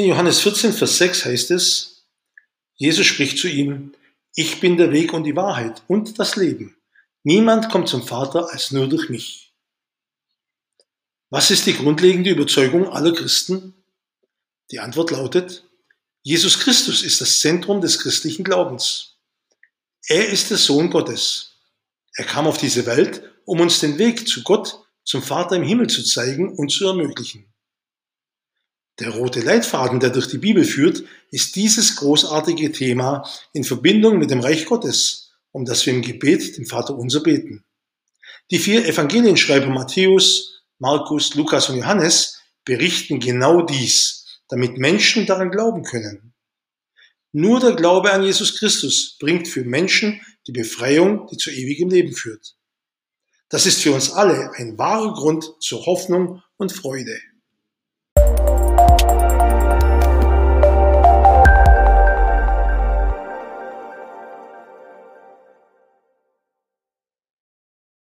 In Johannes 14, Vers 6 heißt es, Jesus spricht zu ihm, ich bin der Weg und die Wahrheit und das Leben. Niemand kommt zum Vater als nur durch mich. Was ist die grundlegende Überzeugung aller Christen? Die Antwort lautet, Jesus Christus ist das Zentrum des christlichen Glaubens. Er ist der Sohn Gottes. Er kam auf diese Welt, um uns den Weg zu Gott, zum Vater im Himmel zu zeigen und zu ermöglichen. Der rote Leitfaden, der durch die Bibel führt, ist dieses großartige Thema in Verbindung mit dem Reich Gottes, um das wir im Gebet dem Vater unser beten. Die vier Evangelienschreiber Matthäus, Markus, Lukas und Johannes berichten genau dies, damit Menschen daran glauben können. Nur der Glaube an Jesus Christus bringt für Menschen die Befreiung, die zu ewigem Leben führt. Das ist für uns alle ein wahrer Grund zur Hoffnung und Freude.